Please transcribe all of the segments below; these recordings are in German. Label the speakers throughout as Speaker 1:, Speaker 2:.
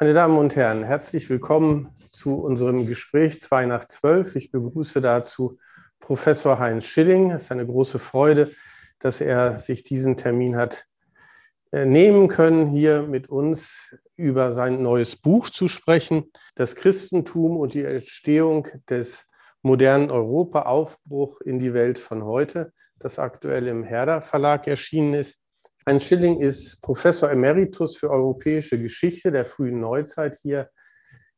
Speaker 1: Meine Damen und Herren, herzlich willkommen zu unserem Gespräch 2 nach 12. Ich begrüße dazu Professor Heinz Schilling. Es ist eine große Freude, dass er sich diesen Termin hat äh, nehmen können, hier mit uns über sein neues Buch zu sprechen, Das Christentum und die Entstehung des modernen Europa, Aufbruch in die Welt von heute, das aktuell im Herder Verlag erschienen ist. Heinz Schilling ist Professor Emeritus für europäische Geschichte der frühen Neuzeit hier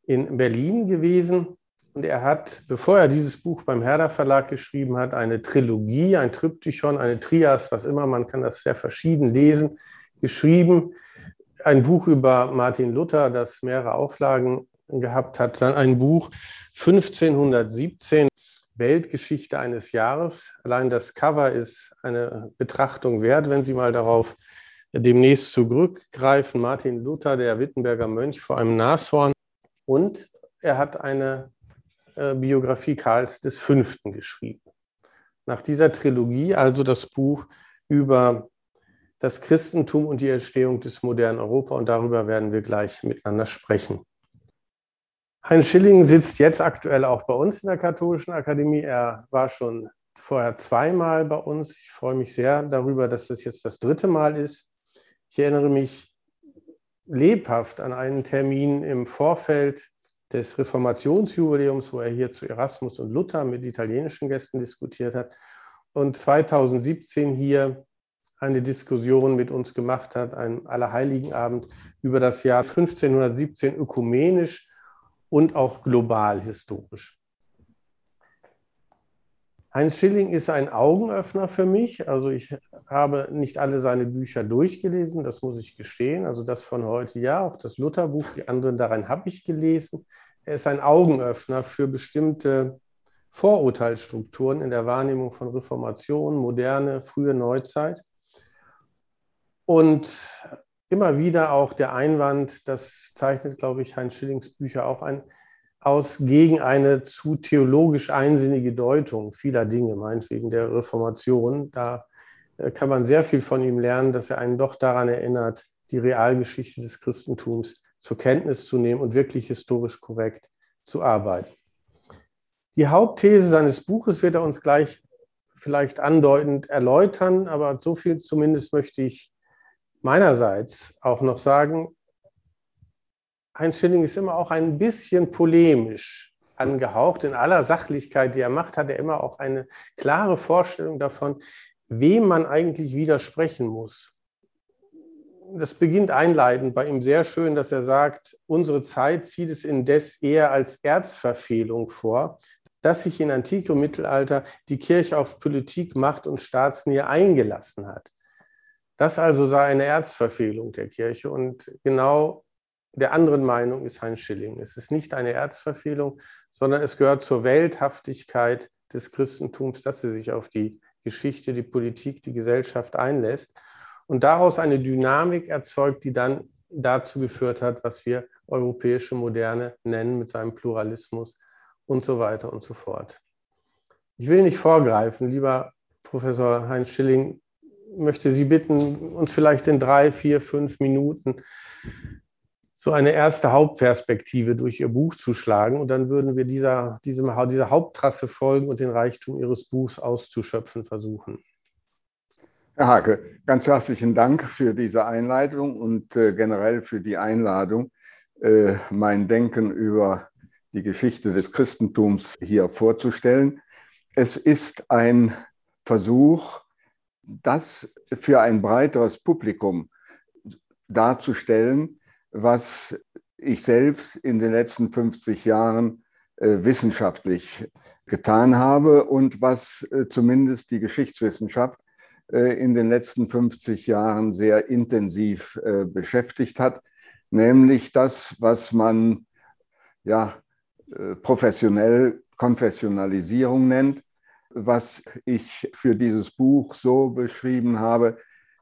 Speaker 1: in Berlin gewesen. Und er hat, bevor er dieses Buch beim Herder Verlag geschrieben hat, eine Trilogie, ein Triptychon, eine Trias, was immer, man kann das sehr verschieden lesen, geschrieben. Ein Buch über Martin Luther, das mehrere Auflagen gehabt hat. Dann ein Buch 1517, Weltgeschichte eines Jahres. Allein das Cover ist eine Betrachtung wert, wenn Sie mal darauf demnächst zurückgreifen. Martin Luther, der Wittenberger Mönch vor einem Nashorn. Und er hat eine äh, Biografie Karls V. geschrieben. Nach dieser Trilogie also das Buch über das Christentum und die Entstehung des modernen Europa. Und darüber werden wir gleich miteinander sprechen. Heinz Schilling sitzt jetzt aktuell auch bei uns in der Katholischen Akademie. Er war schon vorher zweimal bei uns. Ich freue mich sehr darüber, dass das jetzt das dritte Mal ist. Ich erinnere mich lebhaft an einen Termin im Vorfeld des Reformationsjubiläums, wo er hier zu Erasmus und Luther mit italienischen Gästen diskutiert hat und 2017 hier eine Diskussion mit uns gemacht hat, einen Allerheiligenabend über das Jahr 1517 ökumenisch und auch global historisch. Heinz Schilling ist ein Augenöffner für mich. Also ich habe nicht alle seine Bücher durchgelesen, das muss ich gestehen. Also das von heute ja, auch das Lutherbuch, die anderen daran habe ich gelesen. Er ist ein Augenöffner für bestimmte Vorurteilsstrukturen in der Wahrnehmung von Reformation, moderne, frühe Neuzeit. Und immer wieder auch der Einwand, das zeichnet, glaube ich, Heinz Schillings Bücher auch ein, aus gegen eine zu theologisch einsinnige Deutung vieler Dinge, meinetwegen der Reformation. Da äh, kann man sehr viel von ihm lernen, dass er einen doch daran erinnert, die Realgeschichte des Christentums zur Kenntnis zu nehmen und wirklich historisch korrekt zu arbeiten. Die Hauptthese seines Buches wird er uns gleich vielleicht andeutend erläutern, aber so viel zumindest möchte ich meinerseits auch noch sagen, Heinz Schilling ist immer auch ein bisschen polemisch angehaucht. In aller Sachlichkeit, die er macht, hat er immer auch eine klare Vorstellung davon, wem man eigentlich widersprechen muss. Das beginnt einleitend bei ihm sehr schön, dass er sagt, unsere Zeit zieht es indes eher als Erzverfehlung vor, dass sich in Antike und Mittelalter die Kirche auf Politik, Macht und Staatsnähe eingelassen hat. Das also sei eine Erzverfehlung der Kirche und genau der anderen Meinung ist Heinz Schilling. Es ist nicht eine Erzverfehlung, sondern es gehört zur Welthaftigkeit des Christentums, dass sie sich auf die Geschichte, die Politik, die Gesellschaft einlässt und daraus eine Dynamik erzeugt, die dann dazu geführt hat, was wir europäische Moderne nennen mit seinem Pluralismus und so weiter und so fort. Ich will nicht vorgreifen, lieber Professor Heinz Schilling, möchte Sie bitten, uns vielleicht in drei, vier, fünf Minuten so eine erste Hauptperspektive durch Ihr Buch zu schlagen. Und dann würden wir dieser, diesem, dieser Haupttrasse folgen und den Reichtum Ihres Buchs auszuschöpfen versuchen.
Speaker 2: Herr Hake, ganz herzlichen Dank für diese Einleitung und äh, generell für die Einladung, äh, mein Denken über die Geschichte des Christentums hier vorzustellen. Es ist ein Versuch, das für ein breiteres Publikum darzustellen, was ich selbst in den letzten 50 Jahren äh, wissenschaftlich getan habe und was äh, zumindest die Geschichtswissenschaft äh, in den letzten 50 Jahren sehr intensiv äh, beschäftigt hat, nämlich das, was man ja äh, professionell Konfessionalisierung nennt, was ich für dieses Buch so beschrieben habe,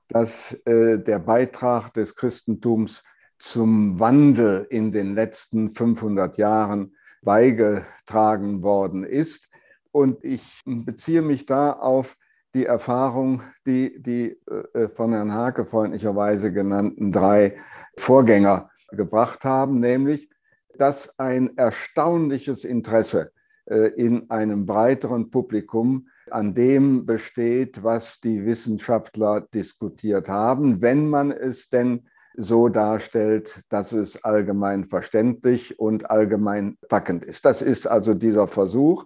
Speaker 2: dass äh, der Beitrag des Christentums zum Wandel in den letzten 500 Jahren beigetragen worden ist. Und ich beziehe mich da auf die Erfahrung, die die äh, von Herrn Hake freundlicherweise genannten drei Vorgänger gebracht haben, nämlich, dass ein erstaunliches Interesse in einem breiteren Publikum an dem besteht, was die Wissenschaftler diskutiert haben, wenn man es denn so darstellt, dass es allgemein verständlich und allgemein packend ist. Das ist also dieser Versuch.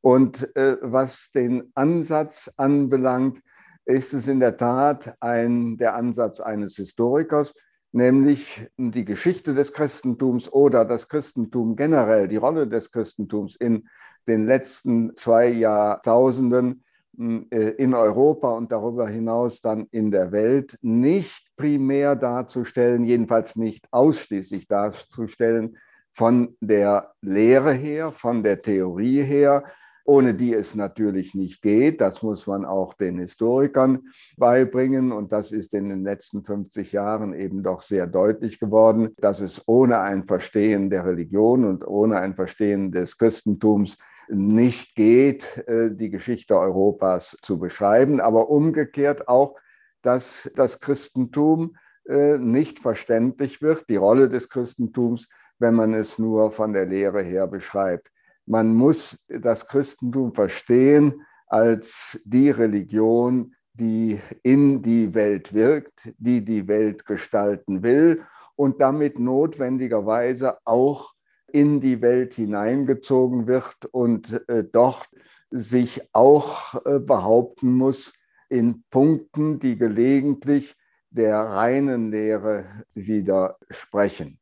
Speaker 2: Und äh, was den Ansatz anbelangt, ist es in der Tat ein, der Ansatz eines Historikers, nämlich die Geschichte des Christentums oder das Christentum generell, die Rolle des Christentums in den letzten zwei Jahrtausenden äh, in Europa und darüber hinaus dann in der Welt nicht primär darzustellen, jedenfalls nicht ausschließlich darzustellen von der Lehre her, von der Theorie her, ohne die es natürlich nicht geht. Das muss man auch den Historikern beibringen. Und das ist in den letzten 50 Jahren eben doch sehr deutlich geworden, dass es ohne ein Verstehen der Religion und ohne ein Verstehen des Christentums nicht geht, äh, die Geschichte Europas zu beschreiben, aber umgekehrt auch, dass das Christentum äh, nicht verständlich wird, die Rolle des Christentums, wenn man es nur von der Lehre her beschreibt. Man muss das Christentum verstehen als die Religion, die in die Welt wirkt, die die Welt gestalten will und damit notwendigerweise auch in die Welt hineingezogen wird und äh, dort sich auch äh, behaupten muss in Punkten, die gelegentlich der reinen Lehre widersprechen.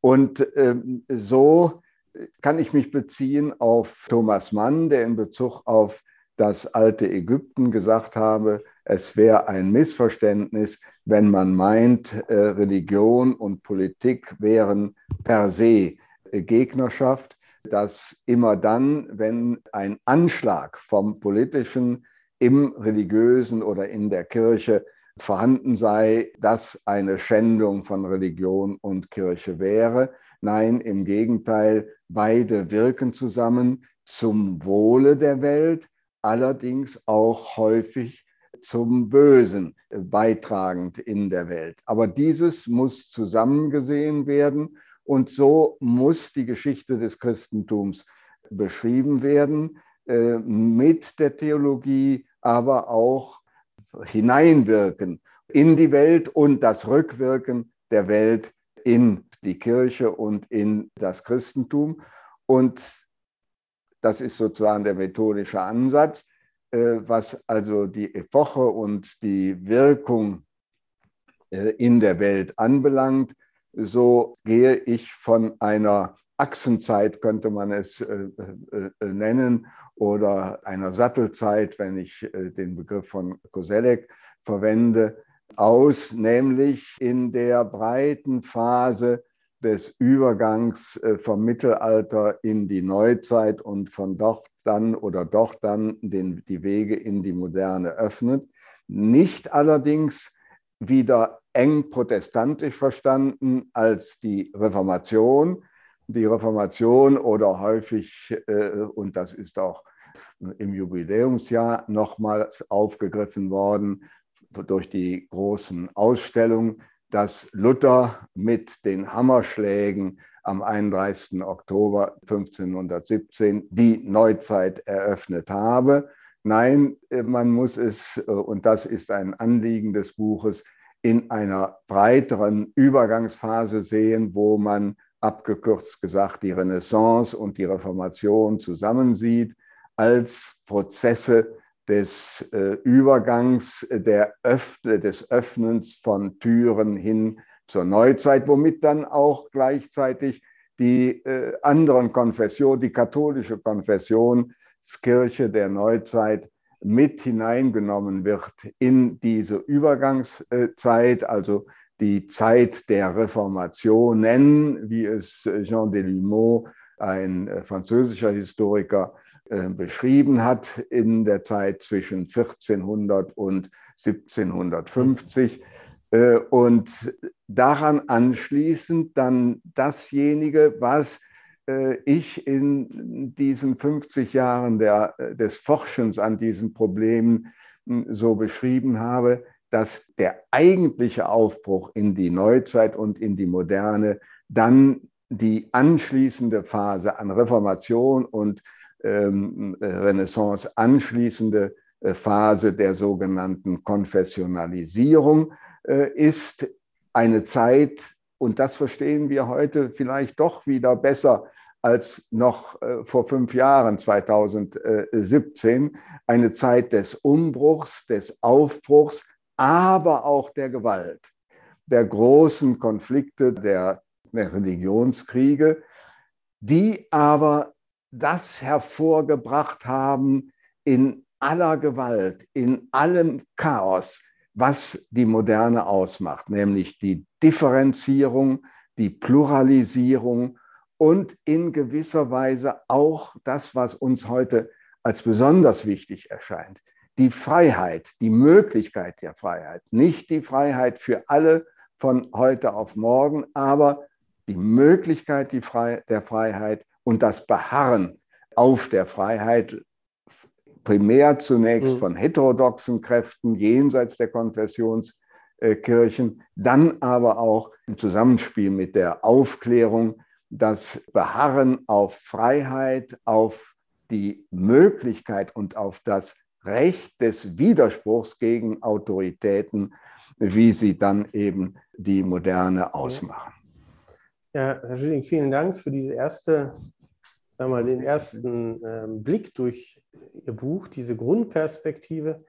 Speaker 2: Und ähm, so kann ich mich beziehen auf Thomas Mann, der in Bezug auf das alte Ägypten gesagt habe, es wäre ein Missverständnis, wenn man meint, äh, Religion und Politik wären per se äh, Gegnerschaft, dass immer dann, wenn ein Anschlag vom politischen im religiösen oder in der Kirche vorhanden sei, das eine Schändung von Religion und Kirche wäre. Nein, im Gegenteil, beide wirken zusammen zum Wohle der Welt, allerdings auch häufig zum Bösen beitragend in der Welt. Aber dieses muss zusammengesehen werden und so muss die Geschichte des Christentums beschrieben werden, äh, mit der Theologie, aber auch hineinwirken in die Welt und das Rückwirken der Welt in die Kirche und in das Christentum. Und das ist sozusagen der methodische Ansatz. Äh, was also die Epoche und die Wirkung äh, in der Welt anbelangt, so gehe ich von einer Achsenzeit, könnte man es äh, nennen, oder einer Sattelzeit, wenn ich den Begriff von Koselleck verwende, aus, nämlich in der breiten Phase des Übergangs vom Mittelalter in die Neuzeit und von dort dann oder doch dann den, die Wege in die Moderne öffnet. Nicht allerdings wieder eng protestantisch verstanden als die Reformation. Die Reformation oder häufig, äh, und das ist auch im Jubiläumsjahr nochmals aufgegriffen worden durch die großen Ausstellungen, dass Luther mit den Hammerschlägen am 31. Oktober 1517 die Neuzeit eröffnet habe. Nein, äh, man muss es, äh, und das ist ein Anliegen des Buches, in einer breiteren Übergangsphase sehen, wo man abgekürzt gesagt die Renaissance und die Reformation zusammensieht als Prozesse des äh, Übergangs, der Öff des Öffnens von Türen hin zur Neuzeit, womit dann auch gleichzeitig die äh, anderen Konfessionen, die katholische Konfessionskirche der Neuzeit mit hineingenommen wird in diese Übergangszeit, also die Zeit der Reformationen, wie es Jean Delumeau, ein äh, französischer Historiker, äh, beschrieben hat, in der Zeit zwischen 1400 und 1750. Äh, und daran anschließend dann dasjenige, was äh, ich in diesen 50 Jahren der, des Forschens an diesen Problemen hm, so beschrieben habe, dass der eigentliche Aufbruch in die Neuzeit und in die Moderne dann die anschließende Phase an Reformation und Renaissance anschließende äh, Phase der sogenannten Konfessionalisierung äh, ist eine Zeit, und das verstehen wir heute vielleicht doch wieder besser als noch äh, vor fünf Jahren, 2017, eine Zeit des Umbruchs, des Aufbruchs, aber auch der Gewalt, der großen Konflikte, der Religionskriege, die aber das hervorgebracht haben in aller Gewalt, in allem Chaos, was die Moderne ausmacht, nämlich die Differenzierung, die Pluralisierung und in gewisser Weise auch das, was uns heute als besonders wichtig erscheint, die Freiheit, die Möglichkeit der Freiheit, nicht die Freiheit für alle von heute auf morgen, aber die Möglichkeit der Freiheit und das Beharren auf der Freiheit, primär zunächst mhm. von heterodoxen Kräften jenseits der Konfessionskirchen, dann aber auch im Zusammenspiel mit der Aufklärung das Beharren auf Freiheit, auf die Möglichkeit und auf das Recht des Widerspruchs gegen Autoritäten, wie sie dann eben die Moderne ausmachen.
Speaker 1: Ja, Herr Schilling, vielen Dank für diese erste, sagen wir mal, den ersten äh, Blick durch Ihr Buch, diese Grundperspektive.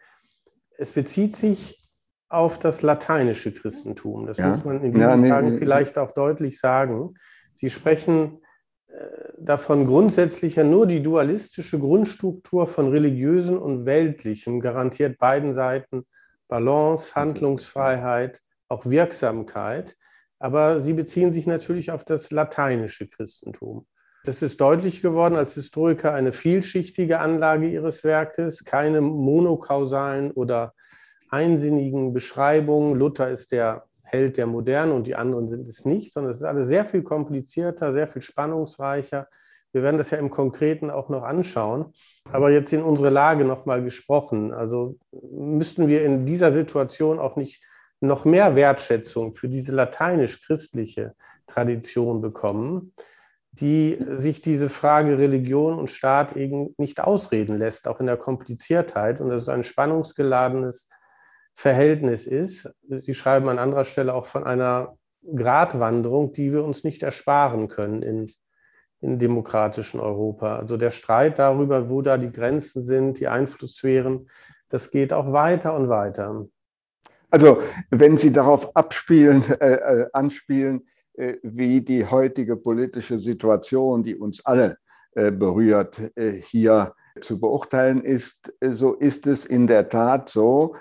Speaker 1: Es bezieht sich auf das lateinische Christentum. Das ja. muss man in diesen ja, nee, Tagen nee, vielleicht auch deutlich sagen. Sie sprechen äh, davon grundsätzlich ja nur die dualistische Grundstruktur von religiösen und weltlichem garantiert beiden Seiten Balance, Handlungsfreiheit, auch Wirksamkeit. Aber sie beziehen sich natürlich auf das lateinische Christentum. Das ist deutlich geworden als Historiker eine vielschichtige Anlage ihres Werkes, keine monokausalen oder einsinnigen Beschreibungen. Luther ist der Held der Moderne und die anderen sind es nicht, sondern es ist alles sehr viel komplizierter, sehr viel spannungsreicher. Wir werden das ja im Konkreten auch noch anschauen. Aber jetzt in unsere Lage nochmal gesprochen. Also müssten wir in dieser Situation auch nicht noch mehr Wertschätzung für diese lateinisch-christliche Tradition bekommen, die sich diese Frage Religion und Staat eben nicht ausreden lässt, auch in der Kompliziertheit. Und das ist ein spannungsgeladenes Verhältnis ist. Sie schreiben an anderer Stelle auch von einer Gratwanderung, die wir uns nicht ersparen können in, in demokratischen Europa. Also der Streit darüber, wo da die Grenzen sind, die Einflusssphären, das geht auch weiter und weiter.
Speaker 2: Also wenn Sie darauf abspielen, äh, äh, anspielen, äh, wie die heutige politische Situation, die uns alle äh, berührt, äh, hier zu beurteilen ist, äh, so ist es in der Tat so,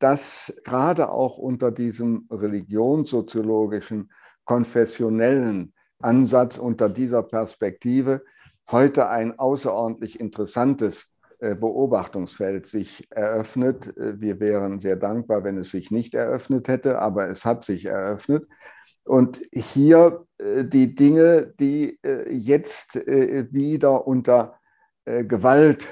Speaker 2: dass gerade auch unter diesem religionssoziologischen, konfessionellen Ansatz, unter dieser Perspektive heute ein außerordentlich interessantes Beobachtungsfeld sich eröffnet. Äh, wir wären sehr dankbar, wenn es sich nicht eröffnet hätte, aber es hat sich eröffnet. Und hier äh, die Dinge, die jetzt wieder unter Gewalt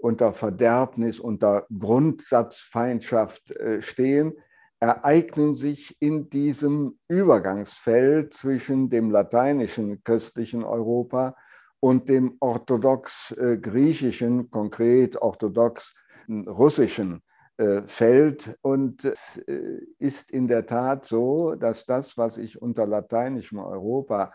Speaker 2: unter Verderbnis, unter Grundsatzfeindschaft äh, stehen, ereignen sich in diesem Übergangsfeld zwischen dem lateinischen christlichen Europa und dem orthodox-griechischen, äh, konkret orthodox-russischen äh, Feld. Und es ist in der Tat so, dass das, was ich unter lateinischem Europa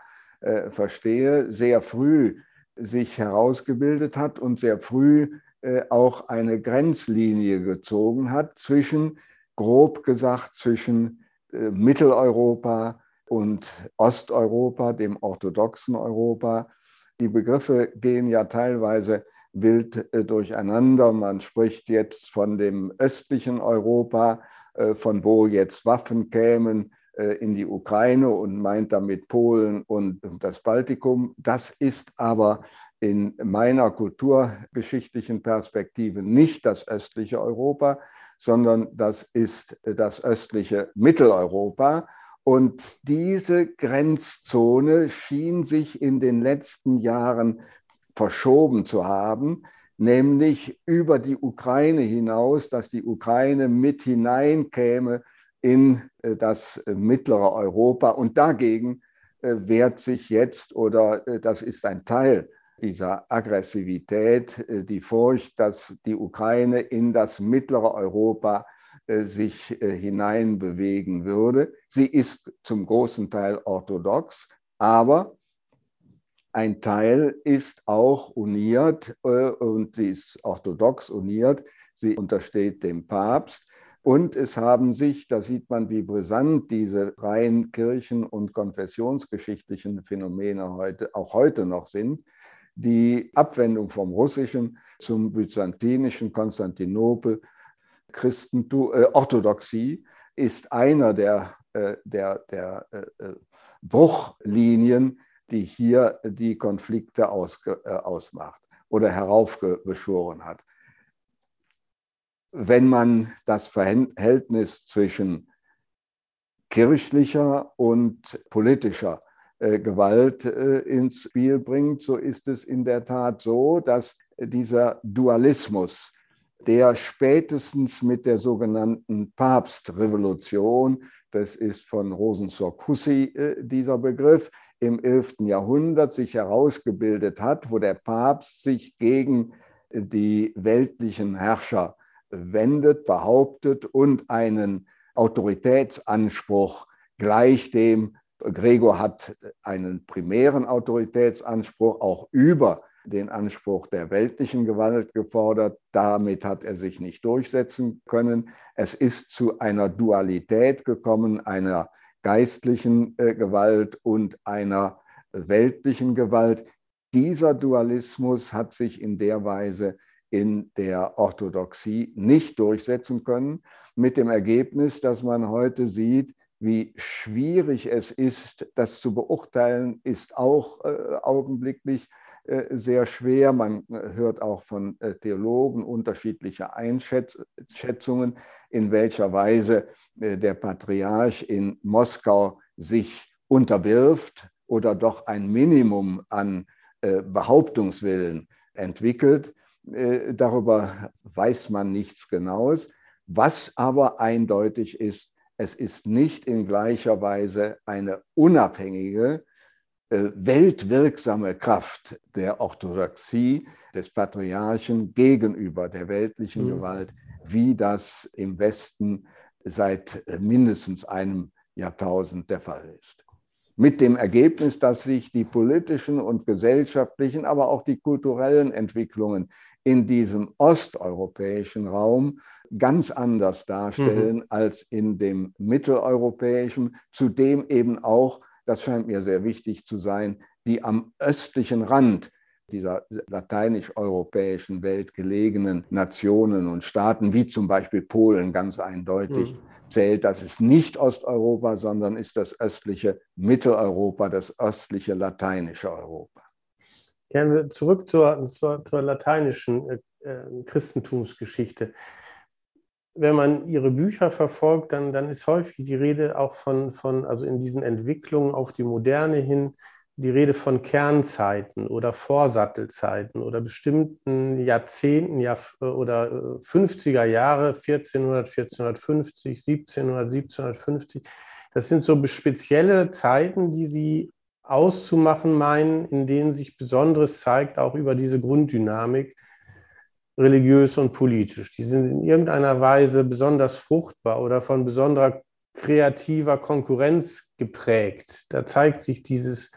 Speaker 2: verstehe, sehr früh sich herausgebildet hat und sehr früh äh, auch eine Grenzlinie gezogen hat zwischen, grob gesagt, zwischen äh, Mitteleuropa und Osteuropa, dem orthodoxen Europa. Die Begriffe gehen ja teilweise wild äh, durcheinander. Man spricht jetzt von dem östlichen Europa, von wo jetzt Waffen kämen in die Ukraine und meint damit Polen und das Baltikum. Das ist aber in meiner kulturgeschichtlichen Perspektive nicht das östliche Europa, sondern das ist das östliche Mitteleuropa. Und diese Grenzzone schien sich in den letzten Jahren verschoben zu haben, nämlich über die Ukraine hinaus, dass die Ukraine mit hineinkäme in äh, das äh, mittlere Europa. Und dagegen äh, wehrt sich jetzt, oder das ist ein Teil dieser Aggressivität, die Furcht, dass die Ukraine in das mittlere Europa sich hineinbewegen würde. Sie ist zum großen Teil orthodox, aber ein Teil ist auch uniert und sie ist orthodox uniert. Sie untersteht dem Papst. Und es haben sich, da sieht man, wie brisant diese rein kirchen- und konfessionsgeschichtlichen Phänomene heute, auch heute noch sind, die Abwendung vom Russischen zum byzantinischen Konstantinopel, Christentum, äh, Orthodoxie ist einer der, äh, der, der äh, äh Bruchlinien, die hier die Konflikte ausge, äh, ausmacht oder heraufbeschworen hat. Wenn man das Verhältnis zwischen kirchlicher und politischer äh, Gewalt ins Spiel bringt, so ist es in der Tat so, dass dieser Dualismus, der spätestens mit der sogenannten Papstrevolution, das ist von Rosensorg-Hussey äh, dieser Begriff, im 11. Jahrhundert sich herausgebildet hat, wo der Papst sich gegen die weltlichen Herrscher wendet, behauptet und einen Autoritätsanspruch gleich dem, Gregor hat einen primären Autoritätsanspruch auch über den Anspruch der weltlichen Gewalt gefordert. Damit hat er sich nicht durchsetzen können. Es ist zu einer Dualität gekommen, einer geistlichen äh, Gewalt und einer weltlichen Gewalt. Dieser Dualismus hat sich in der Weise in der Orthodoxie nicht durchsetzen können, mit dem Ergebnis, dass man heute sieht, wie schwierig es ist, das zu beurteilen, ist auch äh, augenblicklich sehr schwer. Man äh, hört auch von äh, Theologen unterschiedliche Einschätzungen, in welcher Weise äh, der Patriarch in Moskau sich unterwirft oder doch ein Minimum an äh, Behauptungswillen entwickelt. Äh, darüber weiß man nichts Genaues. Was aber eindeutig ist, es ist nicht in gleicher Weise eine unabhängige, äh, weltwirksame Kraft der Orthodoxie, des Patriarchen gegenüber der weltlichen mhm. Gewalt, wie das im Westen seit äh, mindestens einem Jahrtausend der Fall ist mit dem Ergebnis, dass sich die politischen und gesellschaftlichen, aber auch die kulturellen Entwicklungen in diesem osteuropäischen Raum ganz anders darstellen mhm. als in dem mitteleuropäischen, zudem eben auch, das scheint mir sehr wichtig zu sein, die am östlichen Rand dieser lateinisch-europäischen Welt gelegenen Nationen und Staaten, wie zum Beispiel Polen ganz eindeutig, mhm. zählt. Das ist nicht Osteuropa, sondern ist das östliche Mitteleuropa, das östliche lateinische Europa.
Speaker 1: Kehren wir zurück zur, zur, zur lateinischen äh, äh, Christentumsgeschichte. Wenn man ihre Bücher verfolgt, dann, dann ist häufig die Rede auch von, von, also in diesen Entwicklungen auf die Moderne hin, die Rede von Kernzeiten oder Vorsattelzeiten oder bestimmten Jahrzehnten ja, oder 50er äh, Jahre, 1400, 1450, 1700, 1750. Das sind so spezielle Zeiten, die sie auszumachen meinen, in denen sich Besonderes zeigt, auch über diese Grunddynamik, religiös und politisch. Die sind in irgendeiner Weise besonders fruchtbar oder von besonderer kreativer Konkurrenz geprägt. Da zeigt sich dieses,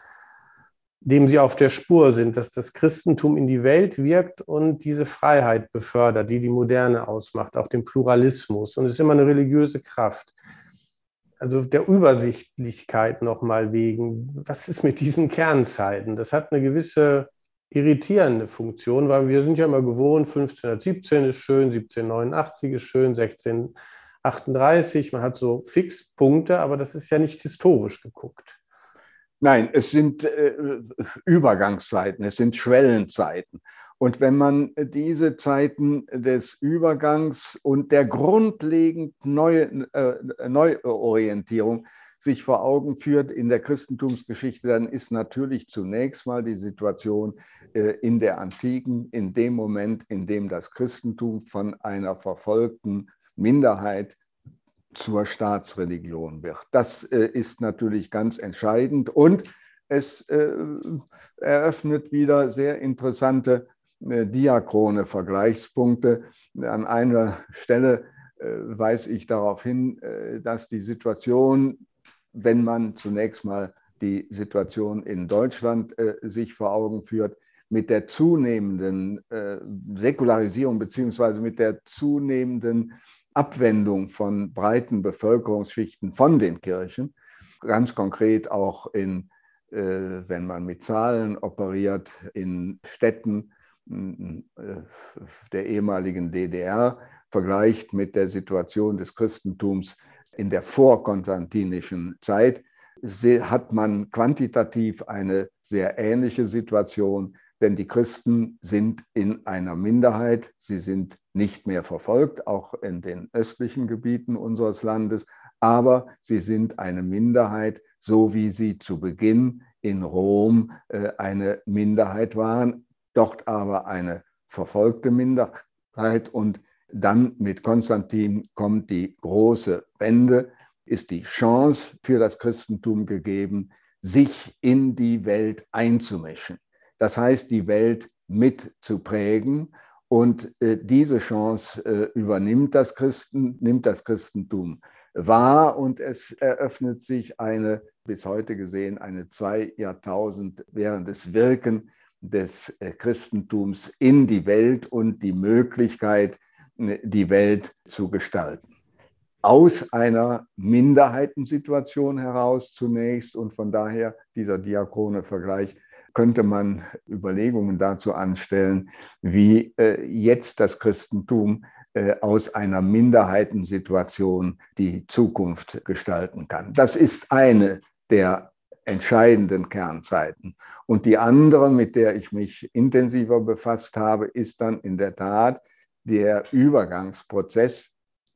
Speaker 1: dem sie auf der Spur sind, dass das Christentum in die Welt wirkt und diese Freiheit befördert, die die Moderne ausmacht, auch den Pluralismus. Und es ist immer eine religiöse Kraft also der Übersichtlichkeit nochmal wegen, was ist mit diesen Kernzeiten? Das hat eine gewisse irritierende Funktion, weil wir sind ja immer gewohnt, 1517 ist schön, 1789 ist schön, 1638, man hat so Fixpunkte, aber das ist ja nicht historisch geguckt.
Speaker 2: Nein, es sind äh, Übergangszeiten, es sind Schwellenzeiten. Und wenn man diese Zeiten des Übergangs und der grundlegend neue, äh, Neuorientierung sich vor Augen führt in der Christentumsgeschichte, dann ist natürlich zunächst mal die Situation äh, in der Antiken, in dem Moment, in dem das Christentum von einer verfolgten Minderheit zur Staatsreligion wird. Das äh, ist natürlich ganz entscheidend und es äh, eröffnet wieder sehr interessante diachrone Vergleichspunkte. An einer Stelle weise ich darauf hin, dass die Situation, wenn man zunächst mal die Situation in Deutschland sich vor Augen führt, mit der zunehmenden äh, Säkularisierung beziehungsweise mit der zunehmenden Abwendung von breiten Bevölkerungsschichten von den Kirchen, ganz konkret auch in, äh, wenn man mit Zahlen operiert, in Städten äh, der ehemaligen DDR, vergleicht mit der Situation des Christentums in der vorkonstantinischen Zeit, hat man quantitativ eine sehr ähnliche Situation denn die Christen sind in einer Minderheit. Sie sind nicht mehr verfolgt, auch in den östlichen Gebieten unseres Landes, aber sie sind eine Minderheit, so wie sie zu Beginn in Rom äh, eine Minderheit waren, dort aber eine verfolgte Minderheit. Und dann mit Konstantin kommt die große Wende, ist die Chance für das Christentum gegeben, sich in die Welt einzumischen. Das heißt, die Welt mit zu prägen. Und äh, diese Chance äh, übernimmt das, Christen, nimmt das Christentum wahr und es eröffnet sich eine, bis heute gesehen, eine zwei Jahrtausend währendes Wirken des äh, Christentums in die Welt und die Möglichkeit, die Welt zu gestalten. Aus einer Minderheitensituation heraus zunächst und von daher dieser diakone Vergleich könnte man Überlegungen dazu anstellen, wie äh, jetzt das Christentum äh, aus einer Minderheitensituation die Zukunft gestalten kann. Das ist eine der entscheidenden Kernzeiten. Und die andere, mit der ich mich intensiver befasst habe, ist dann in der Tat der Übergangsprozess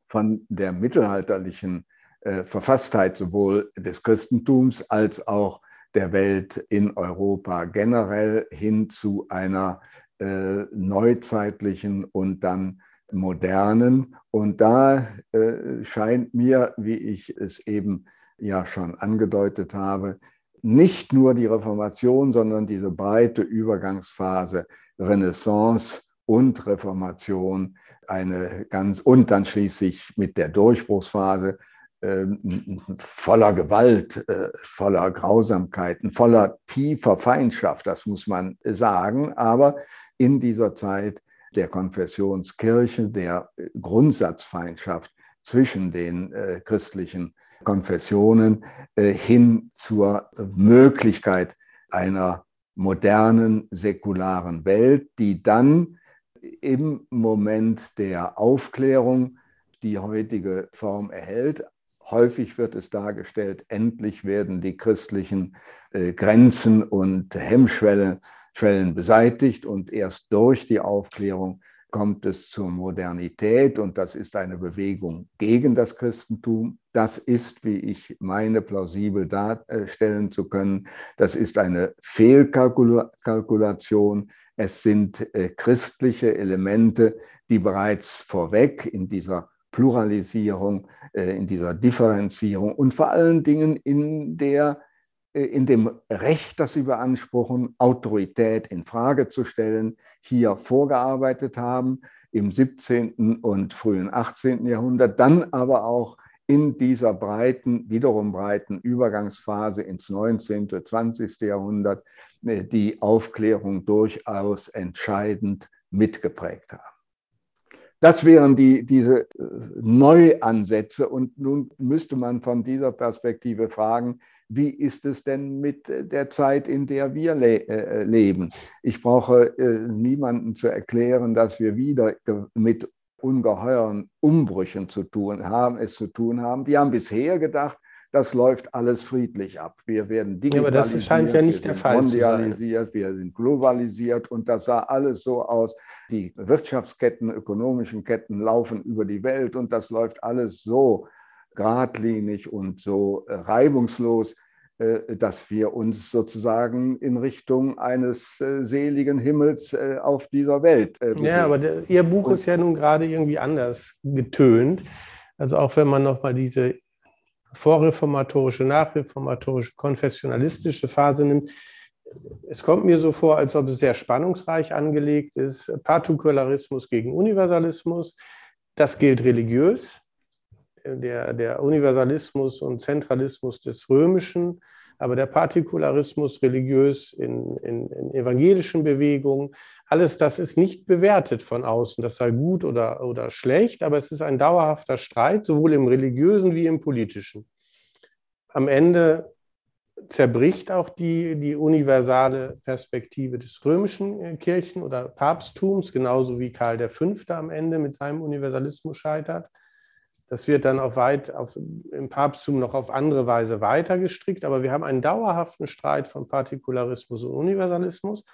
Speaker 2: von der mittelalterlichen äh, Verfasstheit sowohl des Christentums als auch der Welt in Europa generell hin zu einer äh, neuzeitlichen und dann modernen. Und da äh, scheint mir, wie ich es eben ja schon angedeutet habe, nicht nur die Reformation, sondern diese breite Übergangsphase Renaissance und Reformation eine ganz und dann schließlich mit der Durchbruchsphase ähm, voller Gewalt, äh, voller Grausamkeiten, voller tiefer Feindschaft, das muss man sagen. Aber in dieser Zeit der Konfessionskirche, der Grundsatzfeindschaft zwischen den äh, christlichen Konfessionen äh, hin zur Möglichkeit einer modernen, säkularen Welt, die dann im Moment der Aufklärung die heutige Form erhält, Häufig wird es dargestellt, endlich werden die christlichen äh, Grenzen und Hemmschwellen beseitigt und erst durch die Aufklärung kommt es zur Modernität und das ist eine Bewegung gegen das Christentum. Das ist, wie ich meine, plausibel darstellen zu können, das ist eine Fehlkalkulation. Es sind äh, christliche Elemente, die bereits vorweg in dieser Pluralisierung, äh, in dieser Differenzierung und vor allen Dingen in, der, äh, in dem Recht, das sie beanspruchen, Autorität in Frage zu stellen, hier vorgearbeitet haben im 17. und frühen 18. Jahrhundert, dann aber auch in dieser breiten, wiederum breiten Übergangsphase ins 19., 20. Jahrhundert äh, die Aufklärung durchaus entscheidend mitgeprägt haben. Das wären die, diese äh, Neuansätze. Und nun müsste man von dieser Perspektive fragen, wie ist es denn mit der Zeit, in der wir le äh, leben? Ich brauche äh, niemandem zu erklären, dass wir wieder mit ungeheuren Umbrüchen zu tun haben, es zu tun haben. Wir haben bisher gedacht, das läuft alles friedlich ab. Wir werden digitalisiert, ja, aber das scheint ja nicht der Fall mondialisiert, zu sein. wir sind globalisiert und das sah alles so aus. Die Wirtschaftsketten, ökonomischen Ketten laufen über die Welt und das läuft alles so geradlinig und so reibungslos, dass wir uns sozusagen in Richtung eines seligen Himmels auf dieser Welt
Speaker 1: bewegen. Ja, aber der, Ihr Buch und, ist ja nun gerade irgendwie anders getönt. Also auch wenn man nochmal diese vorreformatorische, nachreformatorische, konfessionalistische Phase nimmt, es kommt mir so vor, als ob es sehr spannungsreich angelegt ist. Partikularismus gegen Universalismus, das gilt religiös. Der, der Universalismus und Zentralismus des Römischen, aber der Partikularismus religiös in, in, in, evangelischen Bewegungen, alles das ist nicht bewertet von außen, das sei gut oder, oder schlecht, aber es ist ein dauerhafter Streit, sowohl im religiösen wie im politischen. Am Ende zerbricht auch die, die universale Perspektive des römischen äh, Kirchen- oder Papsttums, genauso wie Karl V. am Ende mit seinem Universalismus scheitert. Das wird dann auf weit, auf, im Papsttum noch auf andere Weise weiter gestrickt, aber wir haben einen dauerhaften Streit von Partikularismus und Universalismus.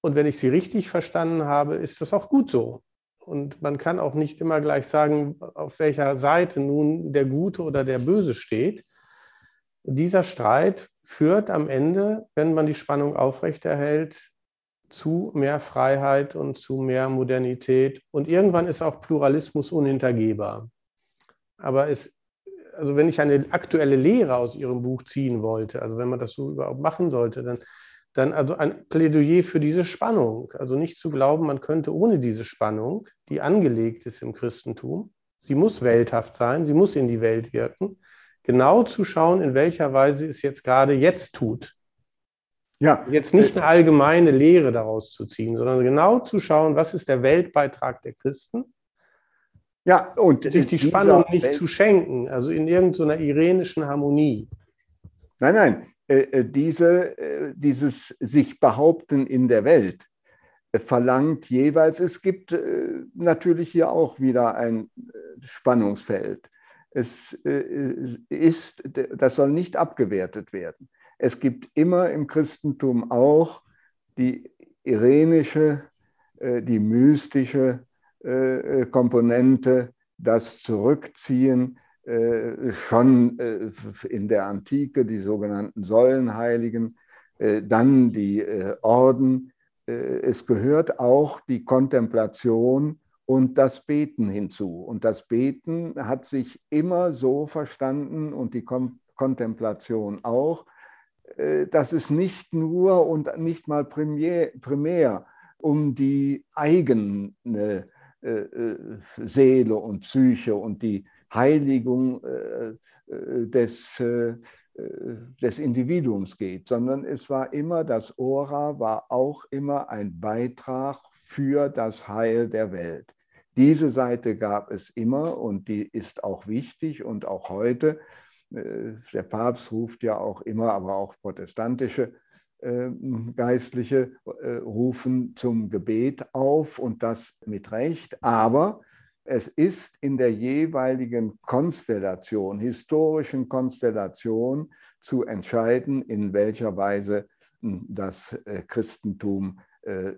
Speaker 1: Und wenn ich Sie richtig verstanden habe, ist das auch gut so. Und man kann auch nicht immer gleich sagen, auf welcher Seite nun der Gute oder der Böse steht dieser Streit führt am Ende, wenn man die Spannung aufrechterhält, zu mehr Freiheit und zu mehr Modernität. Und irgendwann ist auch Pluralismus unhintergehbar. Aber es, also wenn ich eine aktuelle Lehre aus Ihrem Buch ziehen wollte, also wenn man das so überhaupt machen sollte, dann, dann also ein Plädoyer für diese Spannung. Also nicht zu glauben, man könnte ohne diese Spannung, die angelegt ist im Christentum, sie muss welthaft sein, sie muss in die Welt wirken, genau zu schauen, in welcher Weise es jetzt gerade jetzt tut. Ja. Jetzt nicht eine allgemeine Lehre daraus zu ziehen, sondern genau zu schauen, was ist der Weltbeitrag der Christen. Ja, und sich die Spannung nicht Welt zu schenken, also in irgendeiner irenischen Harmonie.
Speaker 2: Nein, nein, äh, äh diese, äh, dieses sich behaupten in der Welt äh, verlangt jeweils, es gibt äh, natürlich hier auch wieder ein Spannungsfeld. Es ist, das soll nicht abgewertet werden. Es gibt immer im Christentum auch die irenische, die mystische Komponente, das Zurückziehen, schon in der Antike, die sogenannten Säulenheiligen, dann die Orden. Es gehört auch die Kontemplation und das Beten hinzu. Und das Beten hat sich immer so verstanden und die Kontemplation auch, äh, dass es nicht nur und nicht mal primär, primär um die eigene äh, äh, Seele und Psyche und die Heiligung des, des Individuums geht, sondern es war immer, das Ora war auch immer ein Beitrag für das Heil der Welt. Diese Seite gab es immer und die ist auch wichtig und auch heute. Äh, der Papst ruft ja auch immer, aber auch protestantische äh, Geistliche äh, rufen zum Gebet auf und das mit Recht. Aber es ist in der jeweiligen Konstellation, historischen Konstellation, zu entscheiden, in welcher Weise hm, das Christentum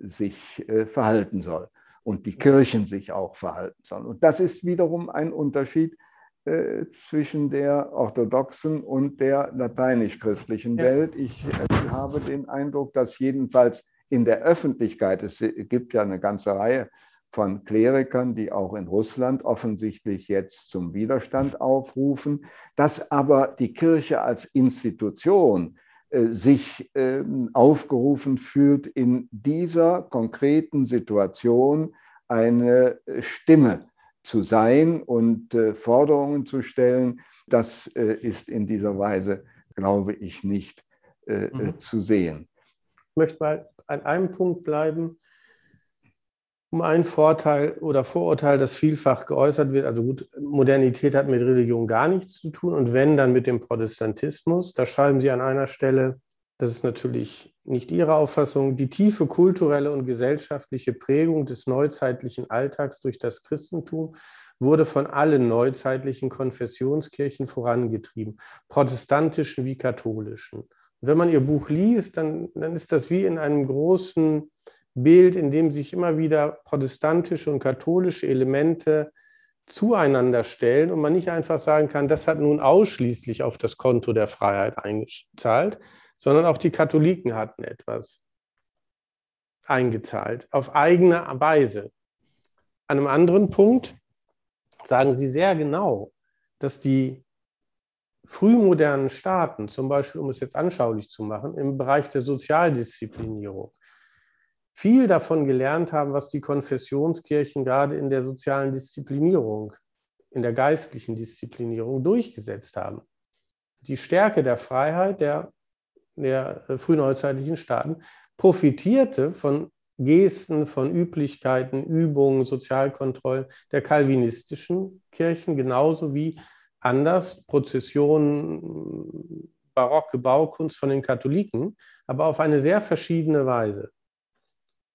Speaker 2: sich verhalten soll und die Kirchen sich auch verhalten sollen. Und das ist wiederum ein Unterschied äh, zwischen der orthodoxen und der lateinisch-christlichen ja. Welt. Ich äh, habe den Eindruck, dass jedenfalls in der Öffentlichkeit, es gibt ja eine ganze Reihe von Klerikern, die auch in Russland offensichtlich jetzt zum Widerstand aufrufen, dass aber die Kirche als Institution äh, sich ähm, aufgerufen fühlt, in dieser konkreten Situation eine Stimme zu sein und äh, Forderungen zu stellen. Das äh, ist in dieser Weise, glaube ich, nicht mhm. zu sehen.
Speaker 1: Ich möchte mal an einem Punkt bleiben, um einen Vorteil oder Vorurteil, das vielfach geäußert wird. Also gut, Modernität hat mit Religion gar nichts zu tun und wenn, dann mit dem Protestantismus. Da schreiben Sie an einer Stelle, das ist natürlich nicht Ihre Auffassung, die tiefe kulturelle und gesellschaftliche Prägung des neuzeitlichen Alltags durch das Christentum wurde von allen neuzeitlichen Konfessionskirchen vorangetrieben, protestantischen wie katholischen. Und wenn man Ihr Buch liest, dann, dann ist das wie in einem großen Bild, in dem sich immer wieder protestantische und katholische Elemente zueinander stellen und man nicht einfach sagen kann, das hat nun ausschließlich auf das Konto der Freiheit eingezahlt, sondern auch die Katholiken hatten etwas eingezahlt, auf eigene Weise. An einem anderen Punkt sagen sie sehr genau, dass die frühmodernen Staaten, zum Beispiel, um es jetzt anschaulich zu machen, im Bereich der Sozialdisziplinierung, viel davon gelernt haben, was die Konfessionskirchen gerade in der sozialen Disziplinierung, in der geistlichen Disziplinierung durchgesetzt haben. Die Stärke der Freiheit der, der äh, frühneuzeitlichen Staaten profitierte von Gesten, von Üblichkeiten, Übungen, Sozialkontrollen der kalvinistischen Kirchen, genauso wie anders Prozessionen, barocke Baukunst von den Katholiken, aber auf eine sehr verschiedene Weise.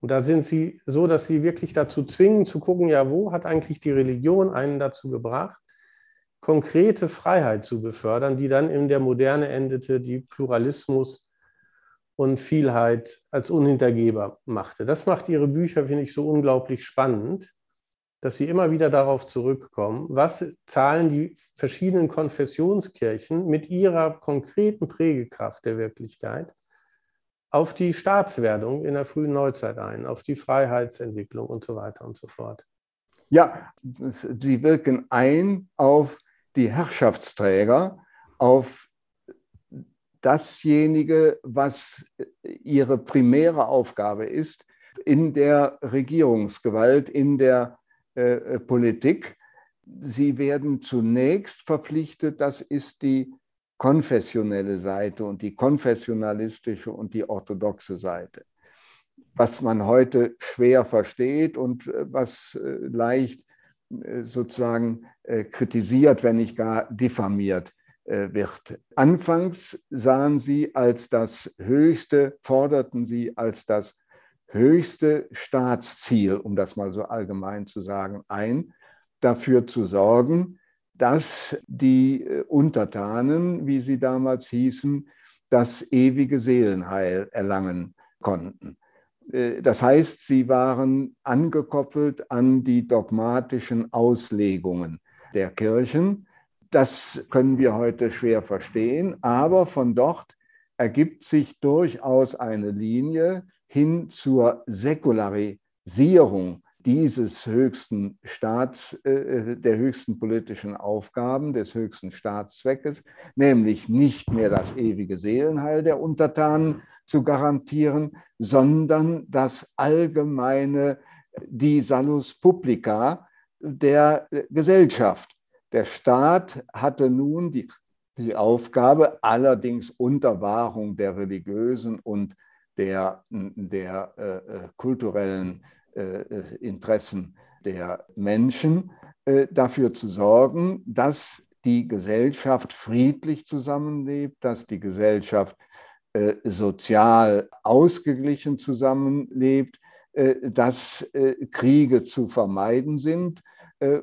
Speaker 1: Und da sind sie so, dass sie wirklich dazu zwingen, zu gucken, ja, wo hat eigentlich die Religion einen dazu gebracht, konkrete Freiheit zu befördern, die dann in der Moderne endete, die Pluralismus und Vielheit als unhintergehbar machte. Das macht ihre Bücher, finde ich, so unglaublich spannend, dass sie immer wieder darauf zurückkommen, was zahlen die verschiedenen Konfessionskirchen mit ihrer konkreten Prägekraft der Wirklichkeit auf die Staatswerdung in der frühen Neuzeit ein, auf die Freiheitsentwicklung und so weiter und so fort.
Speaker 2: Ja, sie wirken ein auf die Herrschaftsträger, auf dasjenige, was ihre primäre Aufgabe ist in der Regierungsgewalt, in der äh, Politik. Sie werden zunächst verpflichtet, das ist die konfessionelle Seite und die konfessionalistische und die orthodoxe Seite. Was man heute schwer versteht und äh, was äh, leicht äh, sozusagen kritisiert, wenn nicht gar diffamiert wird. Anfangs sahen sie als das höchste, forderten sie als das höchste Staatsziel, um das mal so allgemein zu sagen, ein, dafür zu sorgen, dass die äh, Untertanen, wie sie damals hießen, das ewige Seelenheil erlangen konnten. Äh, das heißt, sie waren angekoppelt an die dogmatischen Auslegungen der Kirchen. Das können wir heute schwer verstehen, aber von dort ergibt sich durchaus eine Linie hin zur Säkularisierung dieses höchsten Staats, äh, der höchsten politischen Aufgaben, des höchsten Staatszweckes, nämlich nicht mehr das ewige Seelenheil der Untertanen zu garantieren, sondern das allgemeine, die Salus Publica der Gesellschaft. Der Staat hatte nun die, die Aufgabe, allerdings unter Wahrung der religiösen und der, der äh, äh kulturellen äh, äh, Interessen der Menschen, äh, dafür zu sorgen, dass die Gesellschaft friedlich zusammenlebt, dass die Gesellschaft sozial ausgeglichen zusammenlebt, dass Kriege zu vermeiden sind,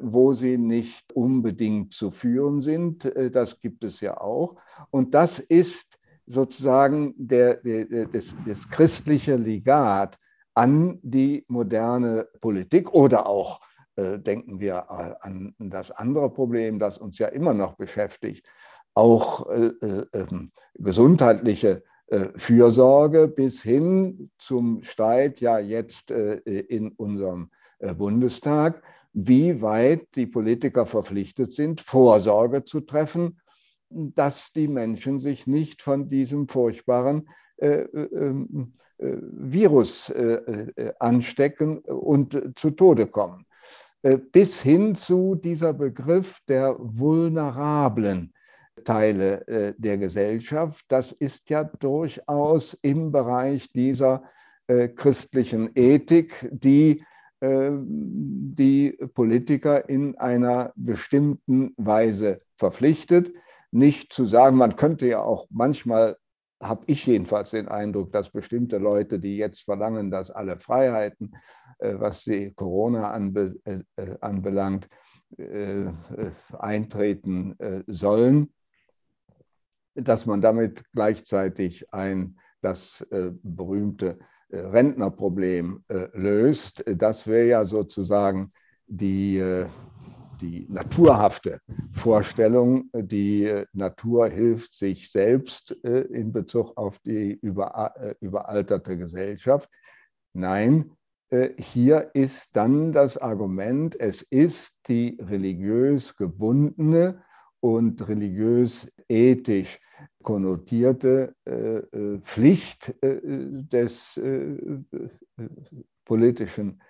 Speaker 2: wo sie nicht unbedingt zu führen sind. Das gibt es ja auch. Und das ist sozusagen der, der, das, das christliche Legat an die moderne Politik oder auch äh, denken wir äh, an das andere Problem, das uns ja immer noch beschäftigt, auch äh, äh ähm, gesundheitliche äh, Fürsorge bis hin zum Streit ja jetzt äh, in unserem Bundestag, wie weit die Politiker verpflichtet sind, Vorsorge zu treffen, dass die Menschen sich nicht von diesem furchtbaren ähm, äh, Virus äh, äh, anstecken und zu Tode kommen. Bis hin zu dieser Begriff der vulnerablen Teile der Gesellschaft. Das ist ja durchaus im Bereich dieser christlichen Ethik, die die Politiker in einer bestimmten Weise verpflichtet. Nicht zu sagen, man könnte ja auch manchmal habe ich jedenfalls den Eindruck, dass bestimmte Leute, die jetzt verlangen, dass alle Freiheiten, äh, was die Corona anbe äh, äh, anbelangt, eintreten sollen, dass man damit gleichzeitig ein, das berühmte Rentnerproblem löst. Das wäre ja sozusagen die, die naturhafte Vorstellung, die Natur hilft sich selbst in Bezug auf die überalterte Gesellschaft. Nein, hier ist dann das Argument, es ist die religiös gebundene und religiös-ethisch konnotierte Pflicht des politischen